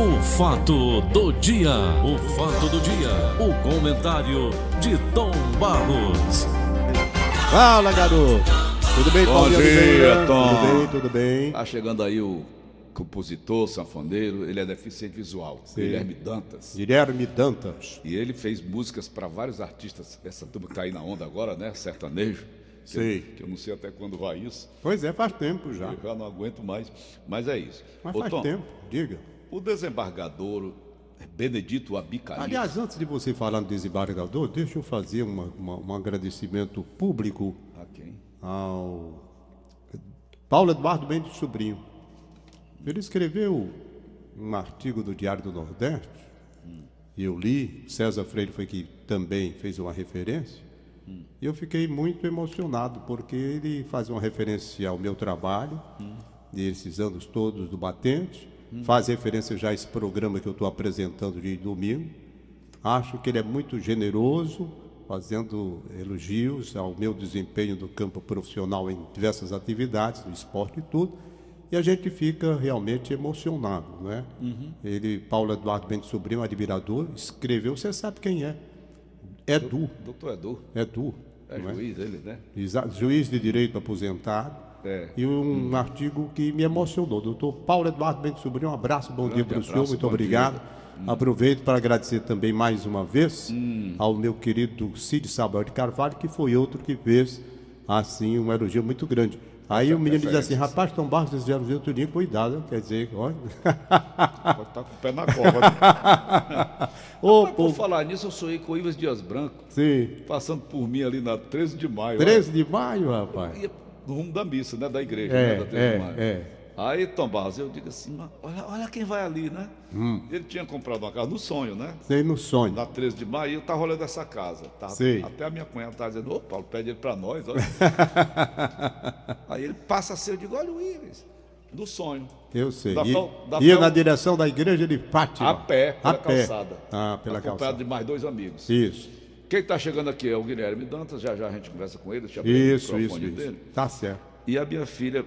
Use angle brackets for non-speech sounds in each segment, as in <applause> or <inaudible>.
O fato do dia, o fato do dia, o comentário de Tom Barros. Fala, garoto. Tudo bem, Bom Paulinho dia? Tom. Tudo bem, tudo bem. Tá chegando aí o compositor, sanfoneiro, ele é deficiente visual, Guilherme Dantas. Guilherme Dantas. E ele fez músicas para vários artistas, essa turma que tá aí na onda agora, né? Sertanejo. Que Sei. Eu, que eu não sei até quando vai isso. Pois é, faz tempo já. Eu já não aguento mais. Mas é isso. Mas Ô, faz Tom, tempo, diga. O desembargador Benedito Abicaí. Aliás, antes de você falar no desembargador, deixa eu fazer uma- uma- um agradecimento público a quem? ao Paulo Eduardo Mendes Sobrinho. Ele escreveu um artigo do Diário do Nordeste, e eu li, César Freire foi que também fez uma referência, e eu fiquei muito emocionado, porque ele faz uma referência ao meu trabalho, desses anos todos do Batente, faz referência já a esse programa que eu estou apresentando de domingo, Acho que ele é muito generoso, fazendo elogios ao meu desempenho no campo profissional em diversas atividades, no esporte e tudo. E a gente fica realmente emocionado, né? Ele, Paulo Eduardo Mendes Sobrinho, admirador, escreveu, você sabe quem é? Edu, Doutor Edu. Edu, É não é? juiz ele, né? Juiz de direito aposentado. É. E um artigo que me emocionou. Doutor Paulo Eduardo Mendes Sobrinho, um abraço, bom dia para o senhor, muito obrigado. dia. Aproveito para agradecer também mais uma vez Hum. ao meu querido Cid Samuel de Carvalho, que foi outro que fez, assim, um elogio muito grande. Aí o menino diz assim, rapaz, Tom Barros, esse elogio outro dia, cuidado, quer dizer, olha... Pode estar com o pé na cova. né? <laughs> Ô, Mas por falar nisso, eu sonhei com o Ivas Dias Branco, sim, passando por mim ali na 13 de maio. 13 de maio, rapaz. ia no rumo da missa, né? Da igreja, É, né? Da 13 de maio. é, é. Aí, Tom Barros, eu digo assim, "Mas olha, olha quem vai ali, né? Hum. Ele tinha comprado uma casa no sonho, né? Sei no sonho. Na 13 de maio, eu tava olhando essa casa. Tava, Sei. até a minha cunhada estava dizendo, ô Paulo, pede ele pra nós, olha. <laughs> Aí ele passa assim, eu digo, olha o Ives, no sonho. Eu sei. Da E- da ia fal- na direção da igreja de Fátima. A pé, pela a pé. calçada. Ah, pela acompanhado calçada. de mais dois amigos. Isso, Quem está chegando aqui é o Guilherme Dantas, já já a gente conversa com ele, deixa eu abrir isso, o isso, microfone isso. dele. Tá certo. E a minha filha,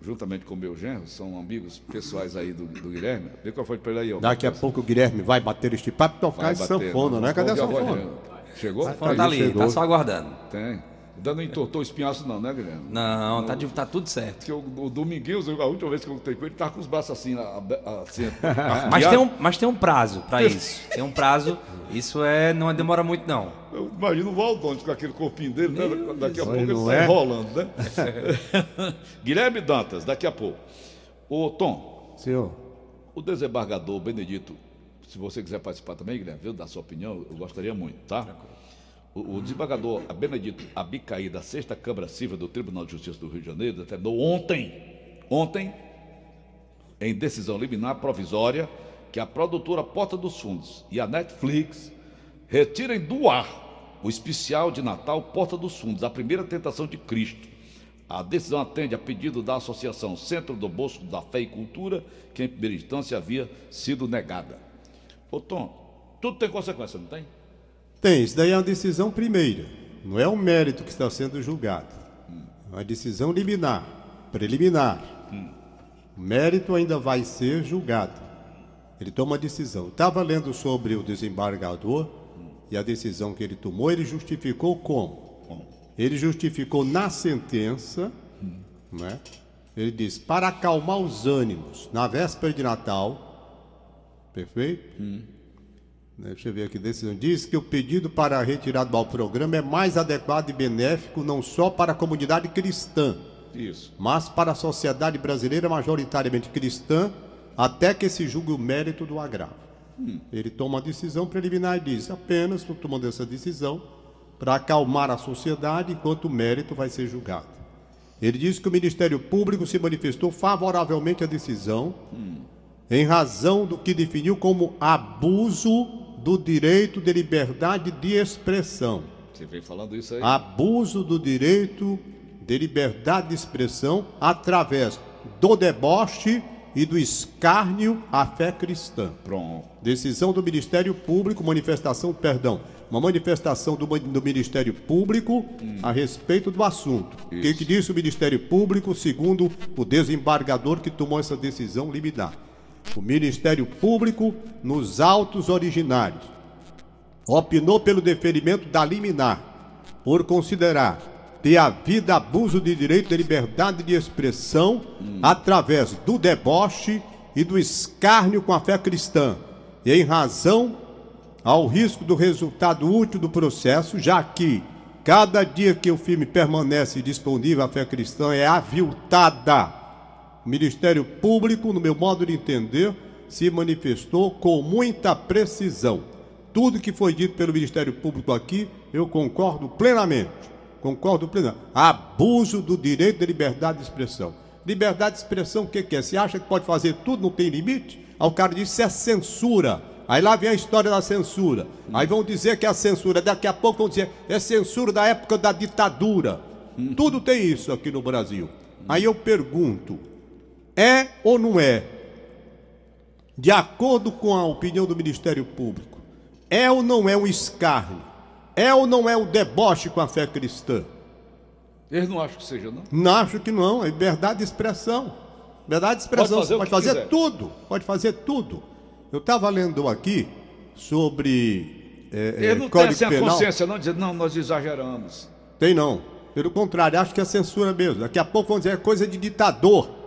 juntamente com o meu genro, são amigos pessoais aí do, do Guilherme. Vê qual foi para ele aí, ó. Daqui a pouco o Guilherme vai bater este papo e tocar Vai esse bater, sanfona, não, né? Cadê a sanfona? Chegou? Tá, Aí, ali, chegou. tá só aguardando. Tem. Ainda não entortou o espinhaço não, né, Guilherme? Não, tá, de- tá tudo certo. Porque o, o Dominguinhos, a última vez que eu lutei com ele, tava com os braços assim, assim <laughs> Mas tem um, mas tem um prazo pra isso. Tem um prazo. Isso é, não demora muito, não. Eu imagino o Valdones com aquele corpinho dele, né? Daqui a pouco ele não tá é? enrolando, né? <laughs> Guilherme Dantas, daqui a pouco. Ô, Tom, Senhor, o desembargador Benedito, se você quiser participar também, Guilherme, viu, dar sua opinião, eu gostaria muito, tá? O, desembargador Benedito Abicaí, da Sexta Câmara Civil do Tribunal de Justiça do Rio de Janeiro, determinou ontem, ontem, em decisão liminar provisória, que a produtora Porta dos Fundos e a Netflix retirem do ar o especial de Natal Porta dos Fundos, a primeira tentação de Cristo. A decisão atende a pedido da Associação Centro do Bolso da Fé e Cultura, que em primeira instância havia sido negada. Ô Tom, tudo tem consequência, não tem? Tem, isso daí é uma decisão primeira. Não é um mérito que está sendo julgado. É uma decisão liminar, preliminar. O mérito ainda vai ser julgado. Ele toma a decisão. Estava lendo sobre o desembargador e a decisão que ele tomou, ele justificou como? Ele justificou na sentença, né? Ele diz: para acalmar os ânimos na véspera de Natal, perfeito? Né, Deixa eu ver aqui, decisão. Diz que o pedido para a retirada do programa é mais adequado e benéfico não só para a comunidade cristã, Isso. mas para a sociedade brasileira majoritariamente cristã, até que se julgue o mérito do agravo. Ele toma a decisão preliminar e diz: apenas estou tomando essa decisão para acalmar a sociedade enquanto o mérito vai ser julgado. Ele diz que o Ministério Público se manifestou favoravelmente à decisão em razão do que definiu como abuso do direito de liberdade de expressão. Você vem falando isso aí? Abuso do direito de liberdade de expressão através do deboche e do escárnio à fé cristã. Pronto. Decisão do Ministério Público, manifestação, perdão, uma manifestação do, do Ministério Público a respeito do assunto. O que, que disse o Ministério Público, segundo o desembargador que tomou essa decisão liminar? O Ministério Público, nos autos originários, opinou pelo deferimento da liminar, por considerar ter havido abuso de direito de liberdade de expressão através do deboche e do escárnio com a fé cristã, e em razão ao risco do resultado útil do processo, já que cada dia que o filme permanece disponível, a fé cristã é aviltada. Ministério Público, no meu modo de entender, se manifestou com muita precisão. Tudo que foi dito pelo Ministério Público aqui, eu concordo plenamente. Concordo plenamente. Abuso do direito de liberdade de expressão. Liberdade de expressão, o que, que é? Você acha que pode fazer tudo, não tem limite? Aí o cara diz isso é censura. Aí lá vem a história da censura. Aí vão dizer que é a censura, daqui a pouco vão dizer é censura da época da ditadura. Tudo tem isso aqui no Brasil. Aí eu pergunto: é ou não é? De acordo com a opinião do Ministério Público, é ou não é um escárnio? É ou não é um deboche com a fé cristã? Eles não acham que seja, não? Não acho que não, é liberdade de expressão. Liberdade de expressão, Pode fazer pode fazer tudo, pode fazer tudo. Eu estava lendo aqui sobre é, é, Eles não têm assim a consciência, não, dizendo, não, nós exageramos. Tem não. Pelo contrário, acho que é censura mesmo. Daqui a pouco vão dizer é coisa de ditador.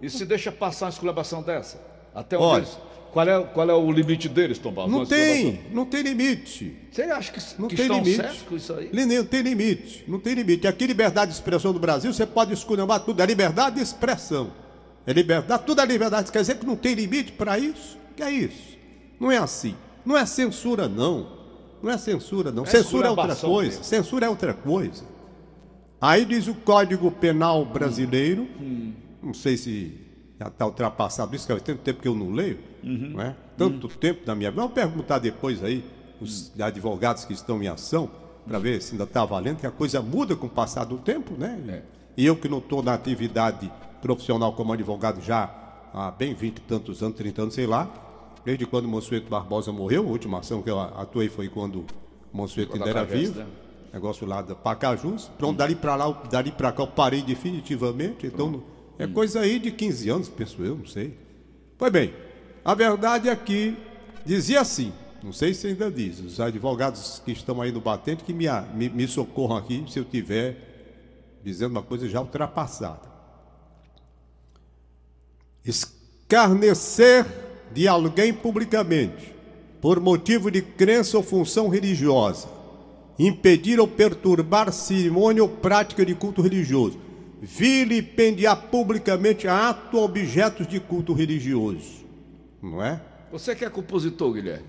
E se deixa passar uma esculabação dessa? Até onde Olha. eles- qual, é, qual é o limite deles, Tom Barros? Não tem, não tem limite. Você acha que, Não que tem limite. com isso aí? Não tem limite. Não tem limite. Aqui, liberdade de expressão do Brasil, você pode esculhambar tudo. É liberdade de expressão. É liberdade, tudo é liberdade. Quer dizer que não tem limite para isso? Que é isso? Não é assim. Não é censura, não. Não é censura, não. É censura é outra esculhambação coisa. mesmo. Censura é outra coisa. Aí diz o Código Penal brasileiro, Hum. Não sei se já está ultrapassado isso, que faz tanto tempo que eu não leio, Uhum. não é? Tanto tempo da minha vida. Vamos perguntar depois aí, os Hum. advogados que estão em ação, para ver se ainda está valendo, que a coisa muda com o passar do tempo, né? É. E eu que não estou na atividade profissional como advogado já há bem 20 e tantos anos, 30 anos, sei lá, desde quando o Monsueto Barbosa morreu, a última ação que eu atuei foi quando o Monsueto ainda era vivo né? negócio lá da Pacajus. Pronto, dali pra lá, dali pra cá eu parei definitivamente. Então, é coisa aí de 15 anos, penso eu, não sei. Pois bem, a verdade é que dizia assim, não sei se ainda diz, os advogados que estão aí no batente que me, me, me socorram aqui se eu tiver dizendo uma coisa já ultrapassada. Escarnecer de alguém publicamente por motivo de crença ou função religiosa, impedir ou perturbar cerimônia ou prática de culto religioso, vilipendiar publicamente ato ou objetos de culto religioso. Não é? Você que é compositor, Guilherme.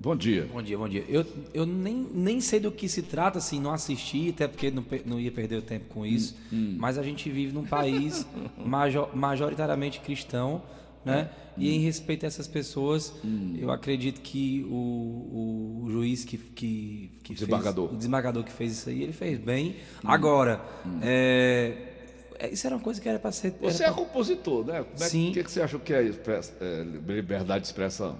Bom dia. Bom dia, bom dia. Eu, eu nem, nem sei do que se trata, assim, não assisti, até porque não, não ia perder o tempo com isso. Mas a gente vive num país <laughs> major- majoritariamente cristão, né? E em respeito a essas pessoas, eu acredito que o, o, o juiz que, que, que Desembargador. fez, o desembargador que fez isso aí, ele fez bem. Agora, é, é, isso era uma coisa que era para ser. Você é pra- compositor, né? Como é- Sim. O que, que você acha que é, express- é, liberdade de expressão?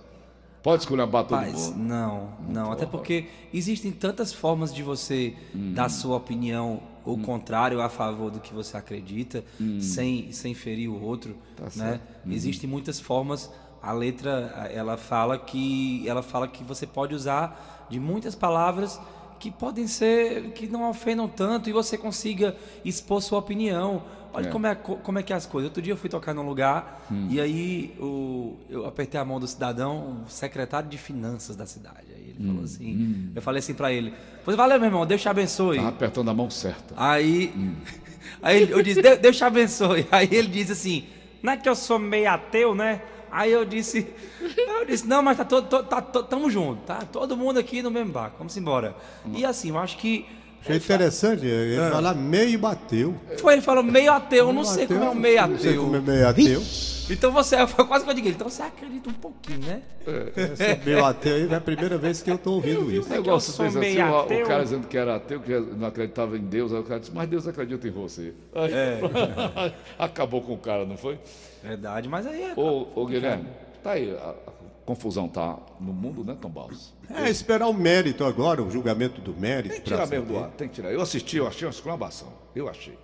Pode esculhambar todo Rapaz, mundo. não, não. Até porque existem tantas formas de você Hum. dar sua opinião, o contrário, a favor do que você acredita, sem, sem ferir o outro. Hum. Tá né? certo. Existem muitas formas. A letra, ela fala que ela fala que você pode usar de muitas palavras que podem ser que não ofendam tanto e você consiga expor sua opinião. Olha É. como, é, co- como é que é as coisas. Outro dia eu fui tocar num lugar Hum. e aí o, eu apertei a mão do cidadão, o secretário de finanças da cidade. Aí ele Hum. falou assim, eu falei assim pra ele, pois valeu meu irmão, Deus te abençoe. Tava apertando a mão certa. Aí, Hum. <laughs> aí eu disse, Deus, te abençoe. <laughs> Aí ele disse assim, não é que eu sou meio ateu, né? Aí eu disse, <laughs> eu disse, não, mas tá todo, todo- tá, to- tamo junto, tá? Todo mundo aqui no mesmo barco, vamos embora. E assim, eu acho que Achei interessante, ele Ah. falar meio bateu. foi, ele falou meio ateu, eu não sei como é um meio Não sei como é ateu. meio ateu. Então você, foi quase que eu digo, então você acredita um pouquinho, né? <laughs> Esse meio ateu aí é a primeira vez que eu estou ouvindo isso. O negócio eu sou fez assim, o, ateu. o cara dizendo que era ateu, que não acreditava em Deus, aí o cara disse, mas Deus acredita em você. Aí, <laughs> Acabou com o cara, não foi? Verdade, mas aí é. Ô, ô Guilherme, tá aí, a, a confusão tá no mundo, né, Tom Barros? É esperar o mérito agora, o julgamento do mérito. Tem que tirar mesmo do ar, tem que tirar. Eu assisti, eu achei uma exclamação. Eu achei.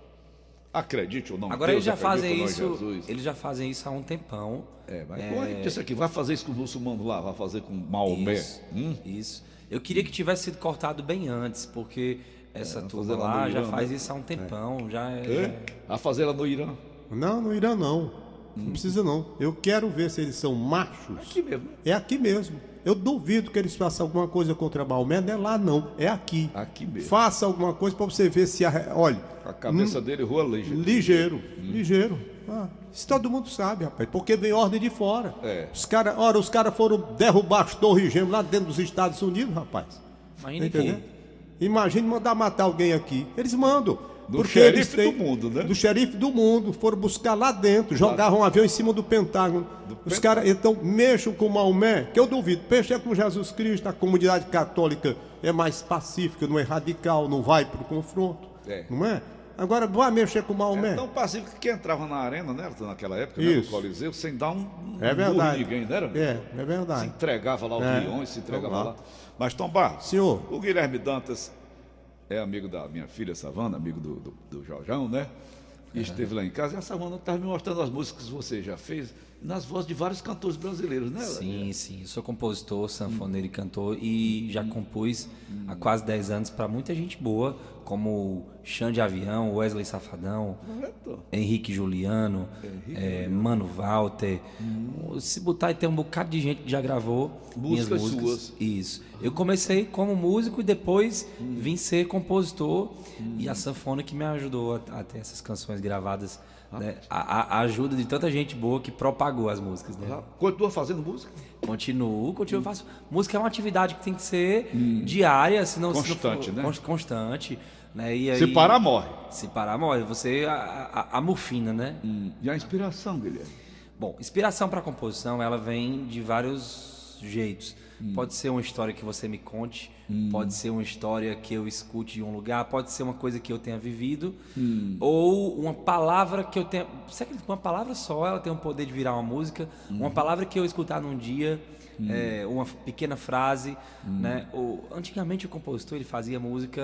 Acredite ou não. Agora Deus eles já fazem isso. Eles já fazem isso há um tempão. É, mas como é que disse aqui? Vai fazer isso com o muçulmano lá, vai fazer com Maomé. Isso, Hum? isso. Eu queria que tivesse sido cortado bem antes, porque essa vai turma lá já Irã, faz né? isso há um tempão. Já é, É? já- A fazer lá no Irã. Não, no Irã não. Não precisa não. Eu quero ver se eles são machos. Aqui mesmo. É aqui mesmo. Eu duvido que eles façam alguma coisa contra Maomé. Não é lá não. É aqui. Aqui mesmo. Faça alguma coisa para você ver se a. Olha. A cabeça dele rua ligeiro. Ligeiro, ligeiro. Ah, isso todo mundo sabe, rapaz, porque vem ordem de fora. É. Os cara, ora, os caras foram derrubar as torres gêmeas lá dentro dos Estados Unidos, rapaz. Imagina Entendeu? que. Imagine mandar matar alguém aqui. Eles mandam. Do porque xerife do mundo, né? Do xerife do mundo. Foram buscar lá dentro, jogaram um avião em cima do Pentágono. Os caras, então, mexam com Maomé, que eu duvido. Mexer com Jesus Cristo, a comunidade católica é mais pacífica, não é radical, não vai pro confronto. É. Não é? Agora, vai mexer com Maomé. É tão pacífico que entrava na arena, né? Naquela época, né, no. Coliseu, sem dar um, um É verdade. em ninguém, né? era? É, é Se verdade. entregava lá aos É. leões, se entregava lá. lá. Mas, Tom Barros, Senhor. o Guilherme Dantas é amigo da minha filha Savana, amigo do, do, do Jorjão, né? E esteve lá em casa e a Savana estava me mostrando as músicas que você já fez nas vozes de vários cantores brasileiros, né? Sim, sim. Eu sou compositor, sanfoneiro e cantor e já compus há quase 10 anos para muita gente boa, como Xande Avião, Wesley Safadão, Correto. Henrique Juliano, eh, Mano Walter. Se botar e tem um bocado de gente que já gravou minhas Músicas suas. Isso. Eu comecei como músico e depois vim ser compositor e a sanfona que me ajudou a, a ter essas canções gravadas. né? A, a- ajuda de tanta gente boa que propagou as músicas. Né? Ah, Continua fazendo música? Continuo, continuo, faço. Música é uma atividade que tem que ser diária, senão se não for- Constante, né? cons- Constante, né? E aí, Se parar, morre. Se parar, morre. Você a, a, a morfina, né? E a inspiração, Guilherme? Bom, inspiração para composição, ela vem de vários jeitos. Pode ser uma história que você me conte, pode ser uma história que eu escute de um lugar, pode ser uma coisa que eu tenha vivido, ou uma palavra que eu tenha. Acredita que uma palavra só ela tem o poder de virar uma música? Uma palavra que eu escutar num dia, é, uma pequena frase, né? Ou, antigamente o compositor ele fazia música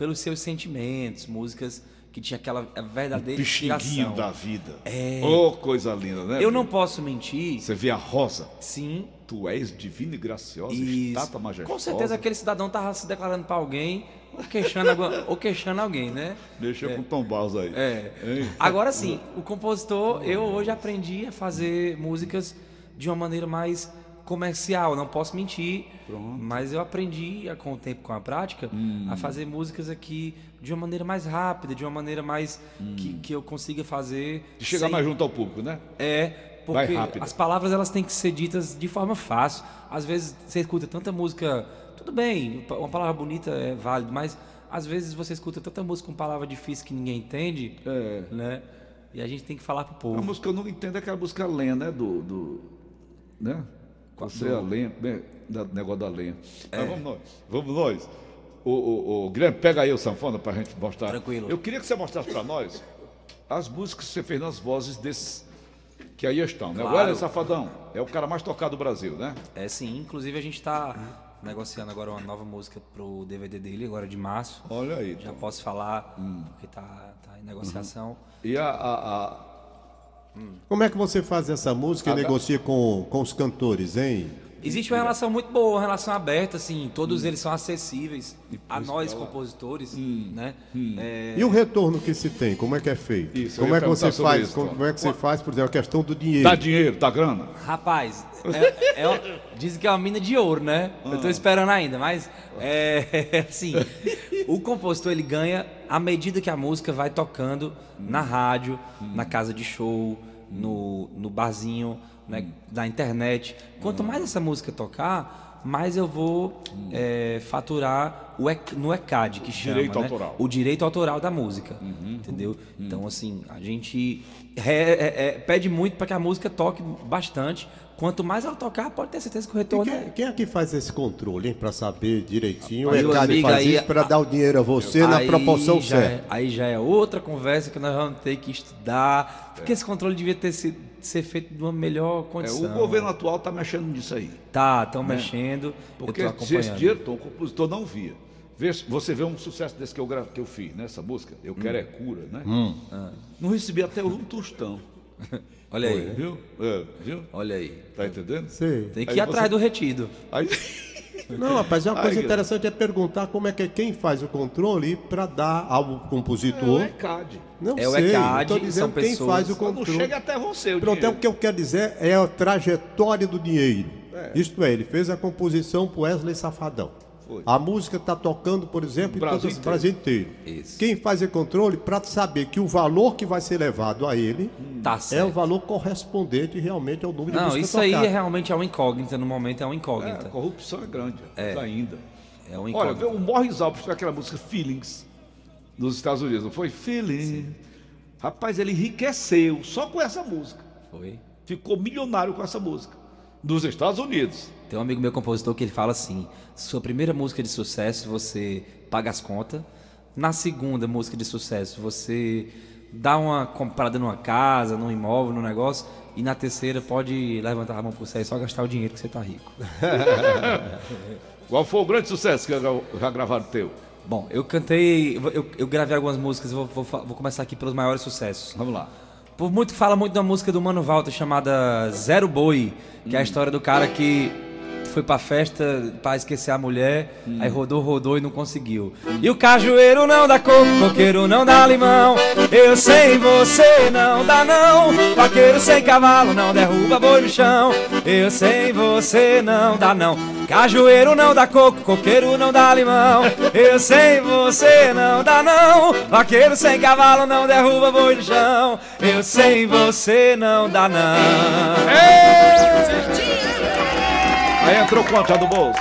pelos seus sentimentos, músicas que tinha aquela verdadeira Pixinguinho inspiração. da vida. É. Oh, coisa linda, né? Eu não posso mentir. Você vê a rosa. Sim. Tu és divina e graciosa, Isso. estátua majestosa. Com certeza aquele cidadão tava se declarando para alguém ou queixando, alguma- ou queixando alguém, né? Deixa com Tom Barros aí. É. Hein? Agora sim, o compositor, eu hoje aprendi a fazer músicas de uma maneira mais comercial, não posso mentir, mas eu aprendi a- com o tempo, com a prática, Hum. a fazer músicas aqui de uma maneira mais rápida, de uma maneira mais que, que eu consiga fazer. De chegar sem- mais junto ao público, né? É, porque as palavras elas têm que ser ditas de forma fácil. Às vezes você escuta tanta música, tudo bem, uma palavra bonita é válido, mas às vezes você escuta tanta música com palavra difícil que ninguém entende, É. né? E a gente tem que falar pro A povo. música eu não entendo é aquela música lenha, né? Do. do né? Você é a lenha, bem, da, negócio da lenha. É. Mas vamos nós. Vamos nós. O, o, o Guilherme, pega aí o sanfona pra gente mostrar. Tranquilo. Eu queria que você mostrasse pra nós as músicas que você fez nas vozes desses que aí estão, né? O Claro. Hélio Safadão é o cara mais tocado do Brasil, né? É sim, inclusive a gente tá negociando agora uma nova música pro DVD dele, agora de março. Olha aí. Já Tom. posso falar, porque tá, tá em negociação. E a, a, a- Como é que você faz essa música e negocia com, com os cantores, hein? Existe uma relação muito boa, uma relação aberta, assim, todos eles são acessíveis a nós, compositores, né? É, E o retorno que se tem, como é que é feito? Isso, eu como é que você faz? isso, como, é que você faz, por exemplo, a questão do dinheiro? dá dinheiro, dá grana. Rapaz, <laughs> é, é uma- dizem que é uma mina de ouro, né? Eu tô esperando ainda, mas <laughs> é assim, o compositor ele ganha à medida que a música vai tocando na rádio, na casa de show, no, no barzinho, né, na internet. Quanto mais essa música tocar, mais eu vou é, faturar o EC no ECAD, que chama, Direito né? autoral. o direito autoral da música, entendeu? Então, assim, a gente é- é- é, pede muito para que a música toque bastante. Quanto mais ela tocar, pode ter certeza que o retorno quem, é. quem é que faz esse controle, hein? Pra saber direitinho. O Meu ECAD faz aí- isso para dar o dinheiro a você na Aí proporção é- certa. aí já é outra conversa que nós vamos ter que estudar. Porque esse controle devia ter sido, ser feito de uma melhor É, condição. o governo atual está mexendo nisso aí. Tá, estão mexendo. Porque eu tô se esse dinheiro, o compositor não via. Você vê um sucesso desse que eu, gra- que eu fiz, né? Essa música, Eu Quero é Cura, né? Hum. Ah. Não recebi até um tostão. <laughs> Olha aí. Viu? É, viu? Olha aí. Tá entendendo? Sei. Tem que Aí ir atrás você- do retido. Aí, <laughs> Não, rapaz, é uma coisa Ai, interessante é perguntar como é que é quem faz o controle para dar ao compositor. é CAD. Não É o sei, ECAD, tô dizendo quem pessoas- faz o Quando controle. chega até você o Pronto, é dinheiro. o que eu quero dizer é a trajetória do dinheiro. Isto é, ele fez a composição pro Wesley Safadão. Foi. A música está tocando, por exemplo, em Brasil todo o Brasil inteiro. Isso. Quem faz o controle para saber que o valor que vai ser levado a ele Tá é o certo. valor correspondente realmente ao número de Não, música isso aí é realmente é uma incógnita. No momento é uma É, a incógnita. corrupção é grande ainda. É uma Olha, incógnita. o Morris Alves fez aquela música Feelings nos Estados Unidos, não foi? Feelings. Rapaz, ele enriqueceu só com essa música. Foi. Ficou milionário com essa música. Nos Estados Unidos. Tem um amigo meu compositor que ele fala assim: sua primeira música de sucesso você paga as contas, na segunda música de sucesso você dá uma comprada numa casa, num imóvel, num negócio, e na terceira pode levantar a mão pro céu e só gastar o dinheiro que você tá rico. <laughs> Qual foi o grande sucesso que já- gravaram teu? Bom, eu cantei, eu, eu gravei algumas músicas, vou, vou, vou começar aqui pelos maiores sucessos. Vamos lá. Por muito fala muito da música do Mano Walter chamada Zero Boi, que é a história do cara que foi pra festa pra esquecer a mulher, aí rodou, rodou e não conseguiu. E o cajueiro não dá coco, coqueiro não dá limão. Eu sem você não dá não. Vaqueiro sem cavalo não derruba boi no chão. Eu sem você não dá não. Cajueiro não dá coco, coqueiro não dá limão. Eu sem você não dá não. Vaqueiro sem cavalo não derruba boi no chão. Eu sem você não dá não. Aí entrou quanto do bolso?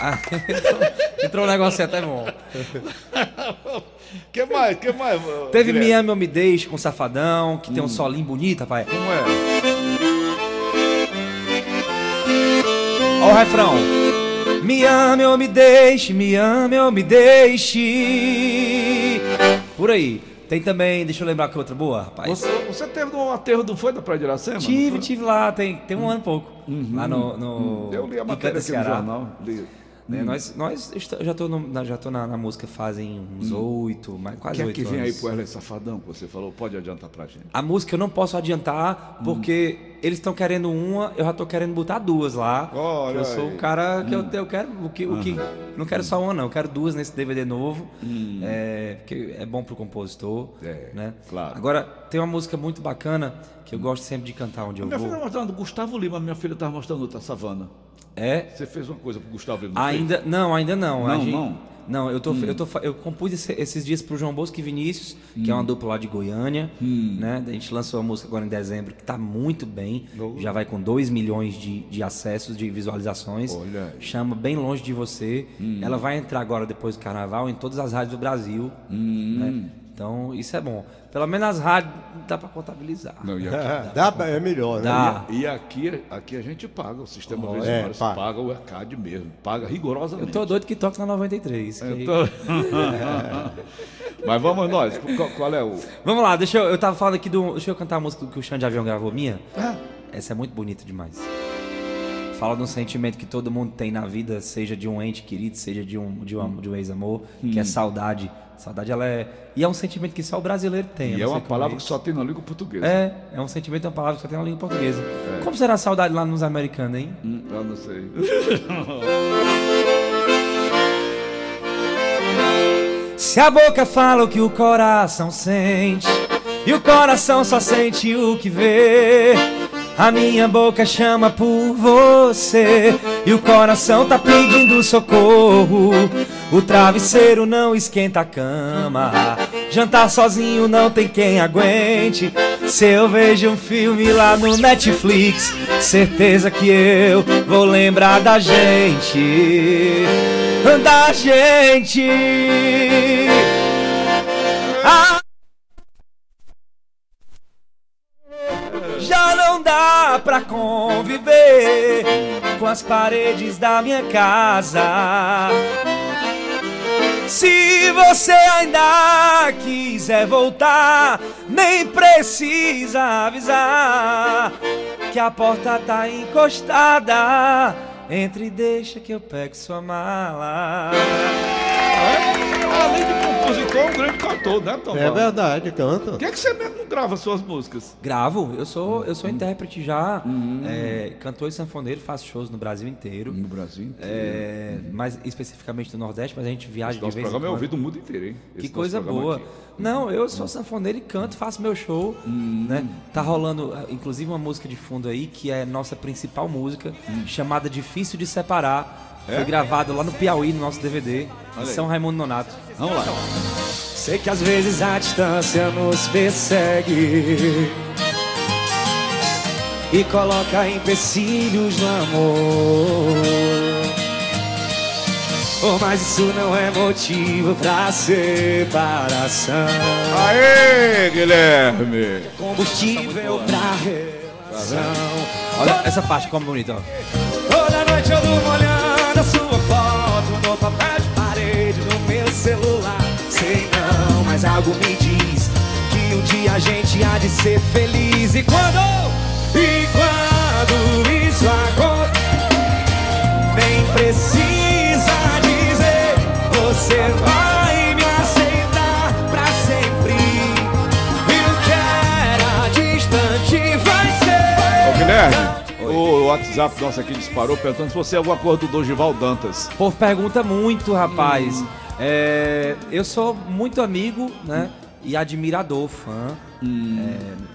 Ah, entrou, <laughs> entrou um negócio até bom. <laughs> que mais? Que mais? Teve Guilherme? Me Ame ou Me Deixe com Safadão, que tem um solinho bonito, rapaz. Como é? Ó o refrão. Me ame ou me deixe, me ame ou me deixe. Por aí. Tem também, deixa eu lembrar que outra boa, rapaz. Você, você teve no aterro do Foi da Praia de Iracema? Tive, tive lá, tem, tem um ano e pouco. Lá no. no Eu li a matéria aqui no jornal. Li. Né, Nós, nós eu já na, já tô na, na música fazem uns oito, mais O quase que é oito que vem aí anos. pro Erlen Safadão que você falou? Pode adiantar pra gente. A música eu não posso adiantar porque eles estão querendo uma, eu já tô querendo botar duas lá. Olha eu sou aí. o cara que eu, eu quero o que, o que não quero só uma não, eu quero duas nesse DVD novo, é, porque é bom pro compositor, É, né? claro. Agora tem uma música muito bacana que eu gosto sempre de cantar onde eu Minha filha vou. estava mostrando Gustavo Lima, minha filha estava mostrando outra savana. É Você fez uma coisa pro Gustavo Lima? não fez? ainda não, ainda não. Não, gente- não? Não, eu tô, eu tô, eu compus esse- esses dias pro João Bosco e Vinícius, que é uma dupla lá de Goiânia, né? A gente lançou a música agora em dezembro, que tá muito bem, já vai com 2 milhões de, de acessos, de visualizações. Olha. Chama Bem Longe de Você. Ela vai entrar agora depois do carnaval em todas as rádios do Brasil, né? Então, isso é bom. Pelo menos as rádios dá pra contabilizar. Não, e <laughs> aqui, É, dá pra- é melhor, né? Dá. e aqui, aqui a gente paga, o sistema Oh, é, paga. paga. o ECAD mesmo, paga rigorosamente. Eu tô doido que toque na 93. que- Eu tô- <laughs> Mas vamos nós, qual, qual é o... Vamos lá, deixa eu. Eu tava falando aqui do. Deixa eu cantar a música que o Xande de Avião gravou minha. Essa é muito bonita demais. Fala de um sentimento que todo mundo tem na vida, seja de um ente querido, seja de um, de um, de um ex-amor, que é saudade. Saudade, ela é. E é um sentimento que só o brasileiro tem. E é uma palavra que só tem na língua portuguesa. É, é um sentimento, é uma palavra que só tem na língua portuguesa. Como será a saudade lá nos americanos, hein? Hum, eu não sei. <laughs> Se a boca fala o que o coração sente, e o coração só sente o que vê. A minha boca chama por você, e o coração tá pedindo socorro. O travesseiro não esquenta a cama, jantar sozinho não tem quem aguente. Se eu vejo um filme lá no Netflix, certeza que eu vou lembrar da gente da gente. Ah, já não dá pra conviver com as paredes da minha casa. Se você ainda quiser voltar, nem precisa avisar que a porta tá encostada. entre e deixa que eu pego sua mala. Além de compositor, um grande cantor, né, Tom? É verdade, canta. Por que, é que você mesmo não grava suas músicas? Gravo, eu sou, eu sou intérprete já, é, cantor e sanfoneiro, faço shows no Brasil inteiro. No Brasil. É, mais especificamente do Nordeste, mas a gente viaja de Nosso vez em programa é quando. ouvido no mundo inteiro, hein? Que Esse nosso coisa boa. aqui. Não, eu sou sanfoneiro e canto, faço meu show, né? Tá rolando, inclusive, uma música de fundo aí, que é nossa principal música, chamada Difícil de Separar. Foi gravada lá no Piauí, no nosso DVD, Olha em aí. São Raimundo Nonato. Vamos lá. Sei que às vezes a distância nos persegue e coloca empecilhos no amor. Oh, mas isso não é motivo pra separação. Aê, Guilherme! Combustível pra relação. Olha essa parte como bonita, ó. Toda noite eu durmo olhando Sei não, mas algo me diz que um dia a gente há de ser feliz. E quando, e quando isso acontecer, nem precisa dizer, você vai me aceitar pra sempre. E o que era distante vai ser. Ô, Guilherme, o WhatsApp nosso aqui disparou perguntando se você é alguma coisa do Dorival Dantas. O povo pergunta muito, rapaz. É, eu sou muito amigo, né? E admirador, fã.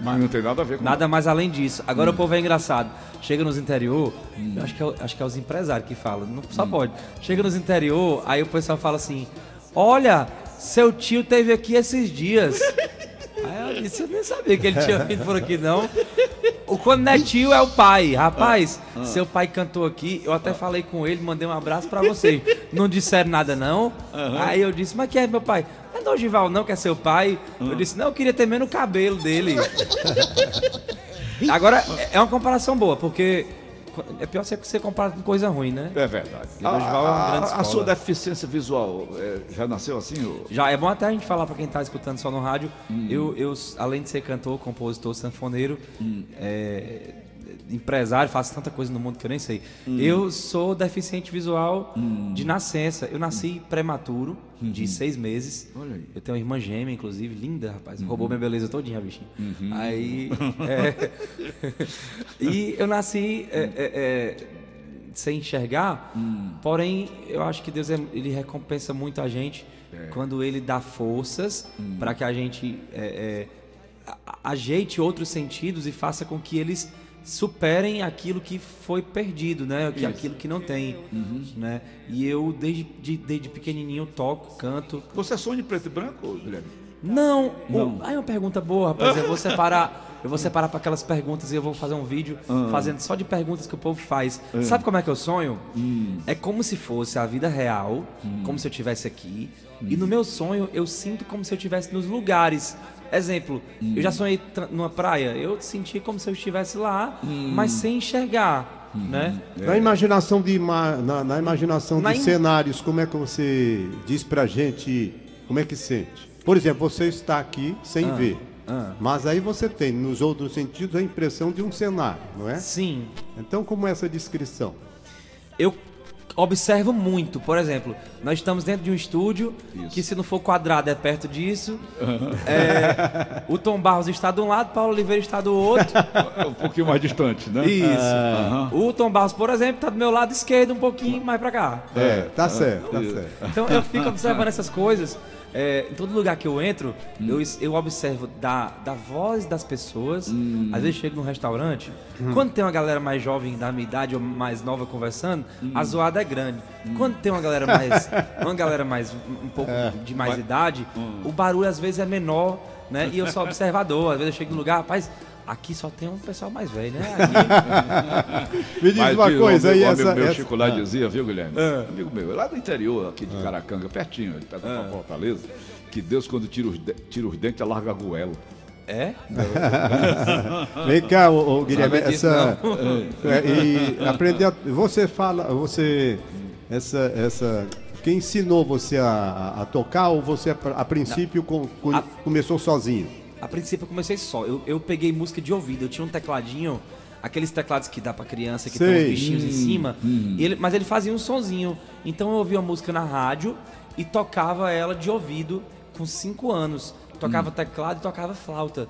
Mas não tem nada a ver com Nada mais além disso. Agora o povo é engraçado. Chega nos interior, eu acho que, é, acho que é os empresários que falam, não, só pode. Chega nos interior, aí o pessoal fala assim: Olha, seu tio teve aqui esses dias. <laughs> Aí eu disse, eu nem sabia que ele tinha vindo por aqui, não. Quando não é tio é o pai. Rapaz, seu pai cantou aqui, eu até falei com ele, mandei um abraço pra você. Não disseram nada, não. Aí eu disse, mas quem é meu pai? Não é Dorival, não, que é seu pai. Eu disse, não, eu queria ter menos cabelo dele. <laughs> Agora, é uma comparação boa, porque é pior você você comparar com coisa ruim, né? É verdade. É grande a, a escola. sua deficiência visual é, já nasceu assim? ô? Já é bom até a gente falar pra quem tá escutando só no rádio. Eu, eu, além de ser cantor, compositor, sanfoneiro, é, empresário, faço tanta coisa no mundo que eu nem sei. Eu sou deficiente visual de nascença. Eu nasci prematuro, de seis meses. Eu tenho uma irmã gêmea, inclusive, linda, rapaz. Roubou minha beleza todinha, bichinho. Aí. é, <laughs> e eu nasci. é, é, é, sem enxergar, porém eu acho que Deus é- ele recompensa muito a gente quando ele dá forças para que a gente é, é, ajeite outros sentidos e faça com que eles superem aquilo que foi perdido, né? Que aquilo que não tem, né? E eu desde de, desde pequenininho toco, canto. Você sonha em preto e branco, Guilherme? Não, o- aí é uma pergunta boa, rapaz. Eu vou separar, <laughs> eu vou separar para aquelas perguntas e eu vou fazer um vídeo fazendo só de perguntas que o povo faz. Sabe como é que eu sonho? É como se fosse a vida real, como se eu estivesse aqui. E no meu sonho eu sinto como se eu estivesse nos lugares. Exemplo, eu já sonhei tra- numa praia, eu senti como se eu estivesse lá, mas sem enxergar, né? Na imaginação de na, na imaginação Na de im- cenários, como é que você diz pra gente como é que sente? Por exemplo, você está aqui sem ver. Mas aí você tem, nos outros sentidos, a impressão de um cenário, não é? Sim, Então, como é essa descrição? eu observo muito. Por exemplo, nós estamos dentro de um estúdio que se não for quadrado é perto disso. É, o Tom Barros está de um lado, Paulo Oliveira está do outro. É um pouquinho mais distante, né? Isso. O Tom Barros, por exemplo, está do meu lado esquerdo, um pouquinho mais para cá. É, tá certo, tá certo. Então eu fico observando essas coisas. É, em todo lugar que eu entro, eu, eu observo da, da voz das pessoas. Às vezes chego num restaurante, quando tem uma galera mais jovem da minha idade ou mais nova conversando, a zoada é grande. Quando tem uma galera mais, <laughs> uma galera mais um pouco de mais idade, o barulho às vezes é menor, né? E eu sou observador. Às vezes eu chego num lugar, rapaz, aqui só tem um pessoal mais velho, né? <laughs> Aqui- Me diz Mas uma coisa aí, amigo essa. meu, essa- Chico lá dizia, viu, Guilherme? Amigo meu, lá do interior, aqui de Caracanga, pertinho, ele pega pra Fortaleza, que Deus, quando tira os, de- tira os dentes, alarga a goela. é? <laughs> Vem cá, ô, ô, Guilherme, essa. <laughs> É, e aprender. a- Você fala, você. Essa. essa quem ensinou você a, a tocar ou você, a, a princípio, com- com- A- começou sozinho? A princípio eu comecei só. Eu, eu peguei música de ouvido. Eu tinha um tecladinho, aqueles teclados que dá pra criança, que Sei. tem uns bichinhos em cima. E ele- mas ele fazia um sonzinho. Então eu ouvia a música na rádio e tocava ela de ouvido com 5 anos. Tocava teclado e tocava flauta.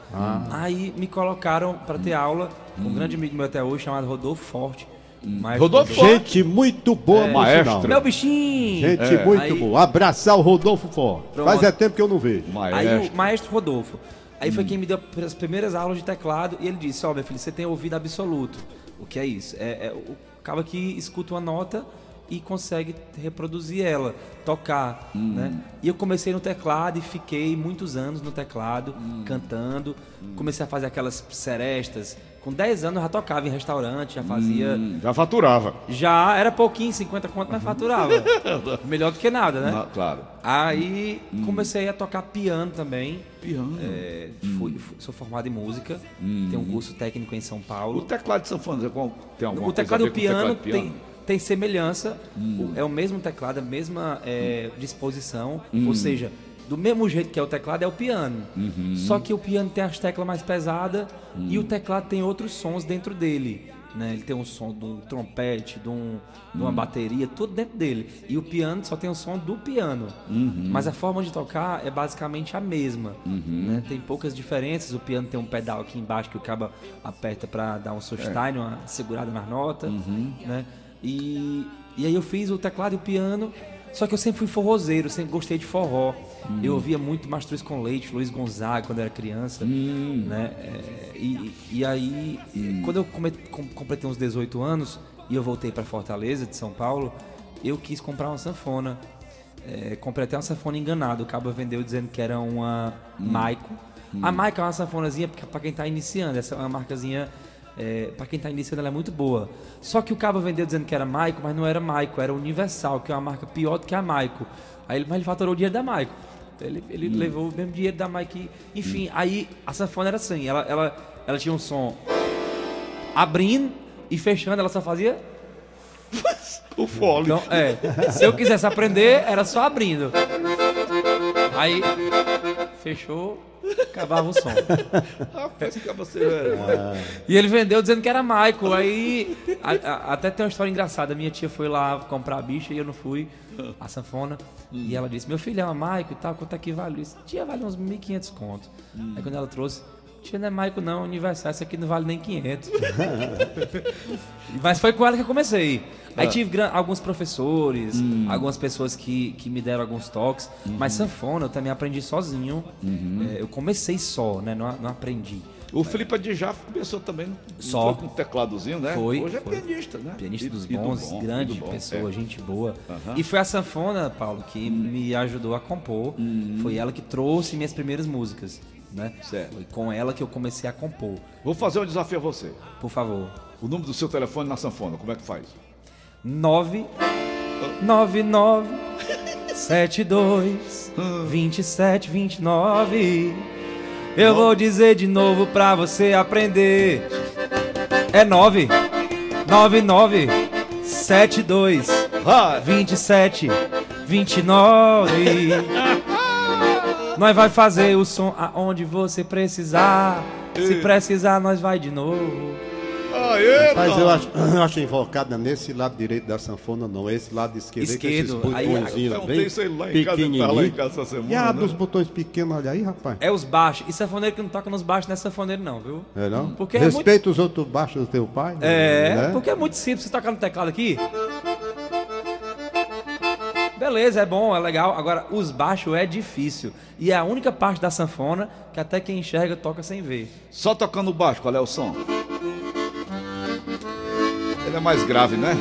Aí me colocaram pra ter aula com um grande amigo meu até hoje, chamado Rodolfo Forte. Rodolfo Gente muito boa, É. Maestro. Meu bichinho! Gente É. muito Aí- boa. Abraçar o Rodolfo Forte. Faz é tempo que eu não vejo. Aí Maestro. o maestro Rodolfo. Aí foi quem me deu as primeiras aulas de teclado e ele disse, ó, meu filho, você tem ouvido absoluto. O que é isso? É, é o cara que escuta uma nota e consegue reproduzir ela, tocar, né? E eu comecei no teclado e fiquei muitos anos no teclado, cantando. Comecei a fazer aquelas serestas. Com 10 anos eu já tocava em restaurante, já fazia... Hum, Já faturava. Já era pouquinho, 50 conto, mas faturava. <laughs> Melhor do que nada, né? Claro. Aí comecei a tocar piano também. Piano. É, fui- fui- sou formado em música, tenho um curso técnico em São O Paulo. teclado de sanfona tem alguma O teclado o coisa a ver com piano, o teclado de tem, tem semelhança, o- é o mesmo teclado, a mesma é, disposição, ou seja, do mesmo jeito que é o teclado é o piano. Só que o piano tem as teclas mais pesadas e o teclado tem outros sons dentro dele. Né? Ele tem um som de um trompete, de, um- de uma bateria, tudo dentro dele. E o piano só tem o som do piano. Mas a forma de tocar é basicamente a mesma. né? Tem poucas diferenças. O piano tem um pedal aqui embaixo que o cabo aperta para dar um sustain, uma segurada nas notas. Né? E, e aí eu fiz o teclado e o piano. Só que eu sempre fui forrozeiro, sempre gostei de forró. Eu ouvia muito Mastruz com Leite, Luiz Gonzaga quando era criança. Né? É, e, e aí, quando eu completei uns 18 anos e eu voltei para Fortaleza, de São Paulo, eu quis comprar uma sanfona. É, comprei até uma sanfona enganada. O cabo vendeu dizendo que era uma Maico. A Maico é uma sanfonazinha para quem tá iniciando. Essa é uma marcazinha. É, para quem tá iniciando, ela é muito boa. Só que o cabo vendeu dizendo que era Maico, mas não era Maico, era Universal, que é uma marca pior do que a Maico. Aí ele, mas ele faturou o dinheiro da Maico. Ele, ele levou o mesmo dinheiro da Maico. Enfim, aí a sanfona era assim. Ela, ela, ela tinha um som abrindo e fechando, ela só fazia <laughs> O fole. então, é. Se eu quisesse aprender, era só abrindo. Aí, fechou, acabava o som. <laughs> Rapaz, que você era. E ele vendeu dizendo que era Michael. Aí, a- a- até tem uma história engraçada. Minha tia foi lá comprar a bicha e eu não fui, a sanfona. E ela disse: Meu filho é uma Michael e tal, quanto é que vale? Eu disse: Tia, vale uns 1.500 conto. Aí, quando ela trouxe. Tia, não é Michael não, Universal, esse aqui não vale nem 500. <laughs> Mas foi com ela que eu comecei. Aí tive gran- alguns professores, algumas pessoas que, que me deram alguns toques. Mas sanfona eu também aprendi sozinho. É, eu comecei só, né? Não, não aprendi. O Felipe Adjaf começou também no- Só. foi com um tecladozinho, né? Foi, Hoje é foi. pianista, né? Pianista E- dos e do bons, bom, grande do bom, pessoa, é. gente boa. Aham. E foi a sanfona, Paulo, que me ajudou a compor. Foi ela que trouxe minhas primeiras músicas, né? Certo. Foi com ela que eu comecei a compor. Vou fazer um desafio a você. Por favor. O número do seu telefone na sanfona, como é que faz? 9 99 72 27 29 Eu vou dizer de novo pra você aprender. É 9 99 72 Vai! 27 29 Nós vai fazer o som aonde você precisar. Se precisar, nós vai de novo. Aê, Mas eu acho, eu acho invocada nesse lado direito da sanfona, não. Esse lado esquerdo, Esquerdo, com esses aí- botõezinhos bem aí lá em casa, ele tá em casa semana, E a né? dos botões pequenos, olha aí, rapaz. É os baixos. E sanfoneiro que não toca nos baixos não é sanfoneiro, não, viu? É não? Porque é Respeita os outros baixos do teu pai. É, né? porque é muito simples. Você tocar no teclado aqui. Beleza, é bom, é legal. Agora, os baixos é difícil. E é a única parte da sanfona que até quem enxerga toca sem ver. Só tocando baixo, qual é o som? Ele é mais grave, né?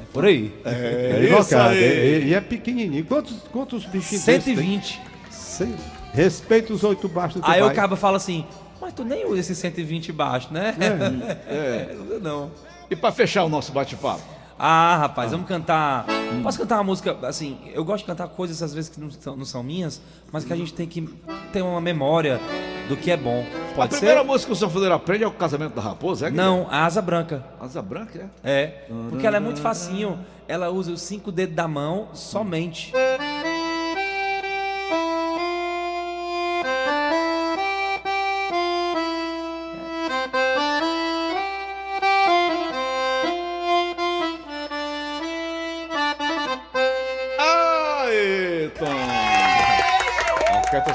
É por aí. É isso invocado. aí. E, e é pequenininho. Quantos, quantos bichinhos desses tem? 120. Cem. Respeita os oito baixos do Aí o cabo fala assim, mas tu nem usa esse 120 baixo, né? É. <laughs> Não usa não. E pra fechar o nosso bate-papo? Ah, rapaz, vamos cantar. Posso cantar uma música, assim, eu gosto de cantar coisas às vezes que não são, não são minhas, mas que a gente tem que ter uma memória do que é bom. a Pode primeira ser? música que o sanfoneiro aprende é o Casamento da Raposa, é? Não, a asa branca. Asa Branca, é? É, porque ela é muito facinho. Ela usa os cinco dedos da mão somente.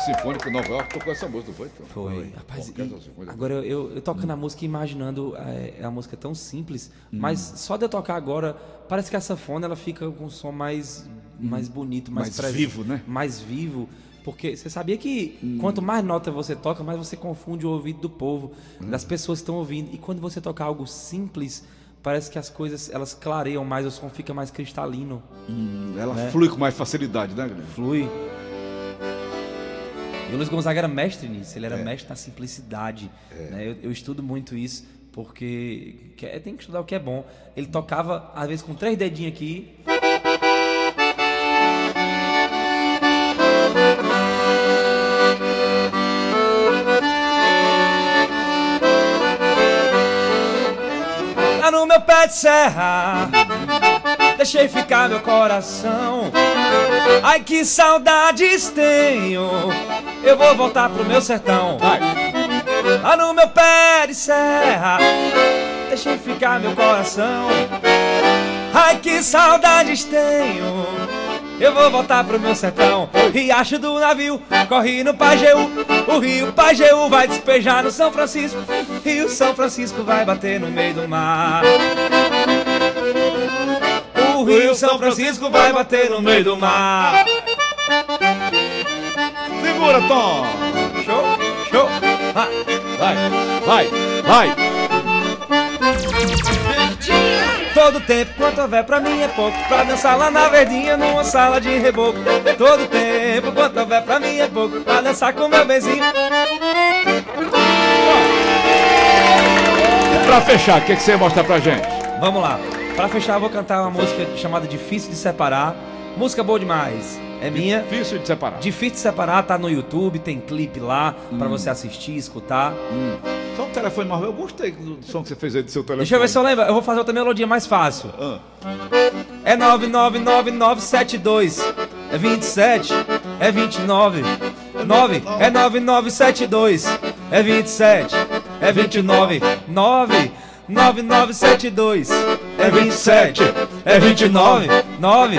Sinfônica Nova York tocou essa música, não foi? Então? Foi. Rapaz, Orquestra e agora eu, eu, tocando a música e imaginando é, é uma música tão simples, Hum. mas só de eu tocar agora, parece que a sanfona ela fica com um som mais, mais bonito, mais, Hum. Mais vivo, né? Mais vivo. Porque você sabia que Hum. quanto mais nota você toca, mais você confunde o ouvido do povo, Hum. das pessoas que estão ouvindo. E quando você toca algo simples, parece que as coisas elas clareiam mais, o som fica mais cristalino, Ela né? flui com mais facilidade, né, Guilherme? flui. E o Luiz Gonzaga era mestre nisso, ele É. era mestre na simplicidade. né? Eu, eu estudo muito isso, porque que é- tem que estudar o que é bom. Ele tocava, às vezes, com três dedinhos aqui. Lá no meu pé de serra, deixei ficar meu coração. Ai que saudades tenho, eu vou voltar pro meu sertão. Lá no meu pé de serra, deixei ficar meu coração. Ai que saudades tenho, eu vou voltar pro meu sertão. Riacho do navio, corre no Pajeú. O rio Pajeú vai despejar no São Francisco. Rio São Francisco vai bater no meio do mar. O rio São Francisco vai bater no meio do mar. Segura, Tom! Show, show. Ah, Vai, vai, vai! Todo tempo quanto houver pra mim é pouco Pra dançar lá na verdinha numa sala de reboco Todo tempo quanto houver pra mim é pouco Pra dançar com meu benzinho Pra fechar, o que, que você ia mostrar pra gente? Vamos lá, pra fechar eu vou cantar uma música chamada Difícil de Separar. Música boa demais, é minha. Difícil de separar. Difícil de Separar, tá no YouTube, tem clipe lá Pra você assistir, escutar. Só um telefone mais. Eu gostei do som que você fez aí do seu telefone. Deixa eu ver se eu lembro, eu vou fazer outra melodia mais fácil. Ah. É 99972 É 27 É 29 9 É 9972 É 27 É 29 9 9972 É 27 É 29 9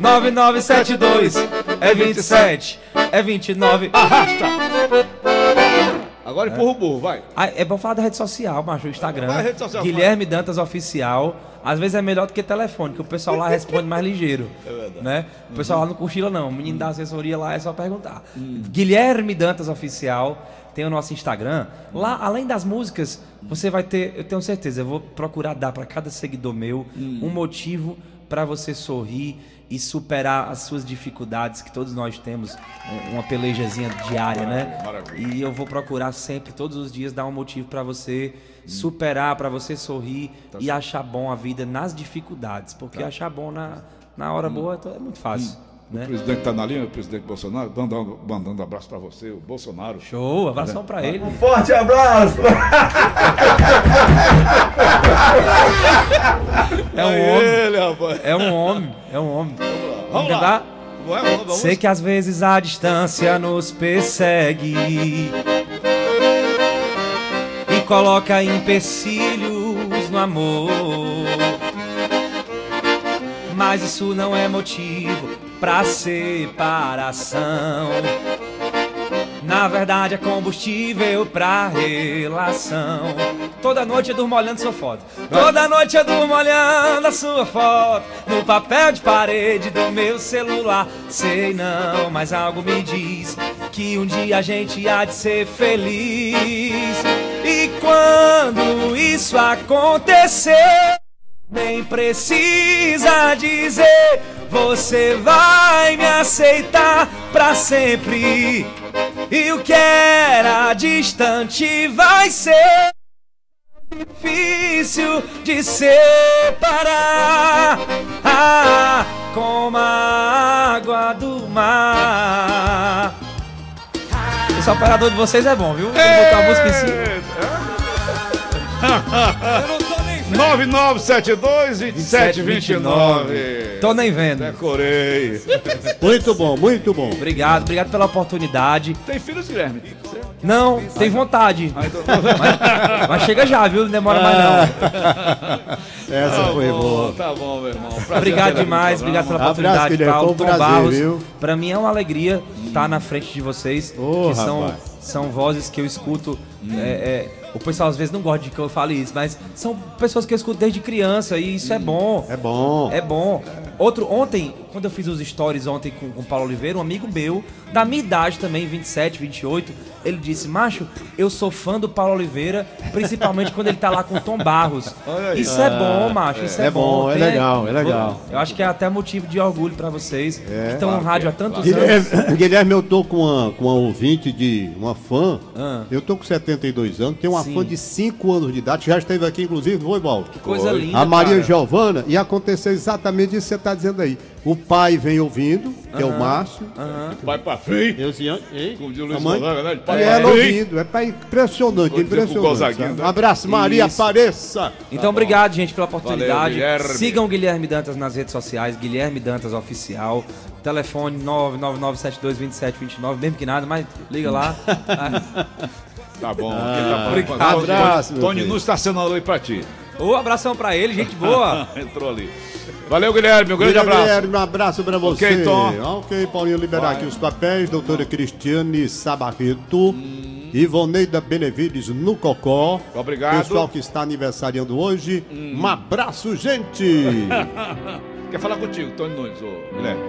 9972 É 27 É 29 Arrasta! Agora empurra o burro, vai. ah, é bom falar da rede social, macho, o Instagram. Vai, rede social, Guilherme Dantas Oficial. Às vezes é melhor do que telefone, que o pessoal lá responde mais ligeiro. <laughs> É verdade. Né? O pessoal lá não cochila, não. O menino da assessoria lá é só perguntar. Guilherme Dantas Oficial. Tem o nosso Instagram. Lá, além das músicas, você vai ter, eu tenho certeza, eu vou procurar dar para cada seguidor meu um motivo para você sorrir e superar as suas dificuldades, que todos nós temos um- uma pelejazinha diária, né? Maravilha. E eu vou procurar sempre, todos os dias, dar um motivo para você superar, para você sorrir e achar bom a vida nas dificuldades. Porque achar bom na, na hora boa é é muito fácil. O Né? presidente tá na linha, o presidente Bolsonaro, mandando, mandando um abraço pra você, o Bolsonaro. Show, abração para ele. Forte abraço! É um homem, ele, rapaz. é um homem, é um homem. Vamos lá. Vamos, vamos, vamos. Sei que às vezes a distância nos persegue e coloca empecilhos no amor. Mas isso não é motivo pra separação. Na verdade é combustível pra relação. Toda noite eu durmo olhando sua foto. Toda noite eu durmo olhando a sua foto. No papel de parede do meu celular. Sei não, mas algo me diz que um dia a gente há de ser feliz. E quando isso acontecer. Nem precisa dizer, você vai me aceitar pra sempre. E o que era distante vai ser difícil de separar. Ah, como a água do mar. Esse operador de vocês é bom, viu? Vou botar a música em cima. 9972-2729. Tô nem vendo. Decorei. Muito bom, muito bom. Obrigado, obrigado pela oportunidade. Tem filhos, Guilherme? Não, tem vontade. Ah, Mas, mas chega já, viu? Não demora mais não. Essa Tá foi bom, boa. Tá bom, meu irmão. Prazer Obrigado demais, obrigado pela oportunidade, Paulo Tom prazer, Barros. viu? Pra mim é uma alegria estar na frente de vocês, Ô, que são, rapaz. são vozes que eu escuto. é, é, o pessoal às vezes não gosta de que eu fale isso, mas são pessoas que eu escuto desde criança e isso é bom. É bom. É bom. Outro, ontem, quando eu fiz os stories ontem com, com o Paulo Oliveira, um amigo meu, da minha idade também, 27, 28, ele disse, macho, eu sou fã do Paulo Oliveira, principalmente quando ele tá lá com o Tom Barros. <laughs> Aí. Isso é bom, macho, isso é, É bom, é Tem- legal, é legal. Eu acho que é até motivo de orgulho pra vocês, É. que estão Claro no rádio há é, tantos claro. anos. <laughs> Guilherme, eu tô com uma, com uma ouvinte de uma fã. Ah. Eu tô com 72 anos, tenho uma Sim. fã de 5 anos de idade, já esteve aqui, inclusive, foi, Paulo? Que coisa Foi. linda, A Maria cara. Giovana, e aconteceu exatamente isso que você está dizendo aí. O pai vem ouvindo, que é o Márcio. Vai pra frente. Eu, sim, ei, Como diz o Luiz mãe, Gonzaga, né? E ela pra frente. ouvindo. É pai impressionante, Vou dizer pro impressionante. Sabe? né? Um abraço, Maria, Isso. apareça. Então, obrigado, gente, pela oportunidade. Guilherme. Sigam o Guilherme Dantas nas redes sociais, Guilherme Dantas Oficial. Telefone 999722729, mesmo que nada, mas liga lá. Ah, <laughs> Tá bom. aqui tá bom. obrigado. Tony- Abraço, meu Tony filho. Nunes está sendo aí pra ti. Ô, abração pra ele, gente boa. <laughs> Entrou ali. Valeu, Guilherme. Um grande Guilherme, abraço. Guilherme, um abraço pra você. Ok, Tom. Ok, Paulinho, liberar Vai. aqui os papéis. Doutora Cristiane Sabarreto. Ivoneida Benevides no Cocó. Obrigado. Pessoal que está aniversariando hoje. Um abraço, gente. <laughs> Quer falar contigo, Tony Nunes, ô Guilherme?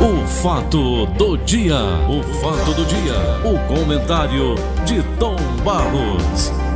O fato do dia. O fato do dia. O comentário de Tom Barros.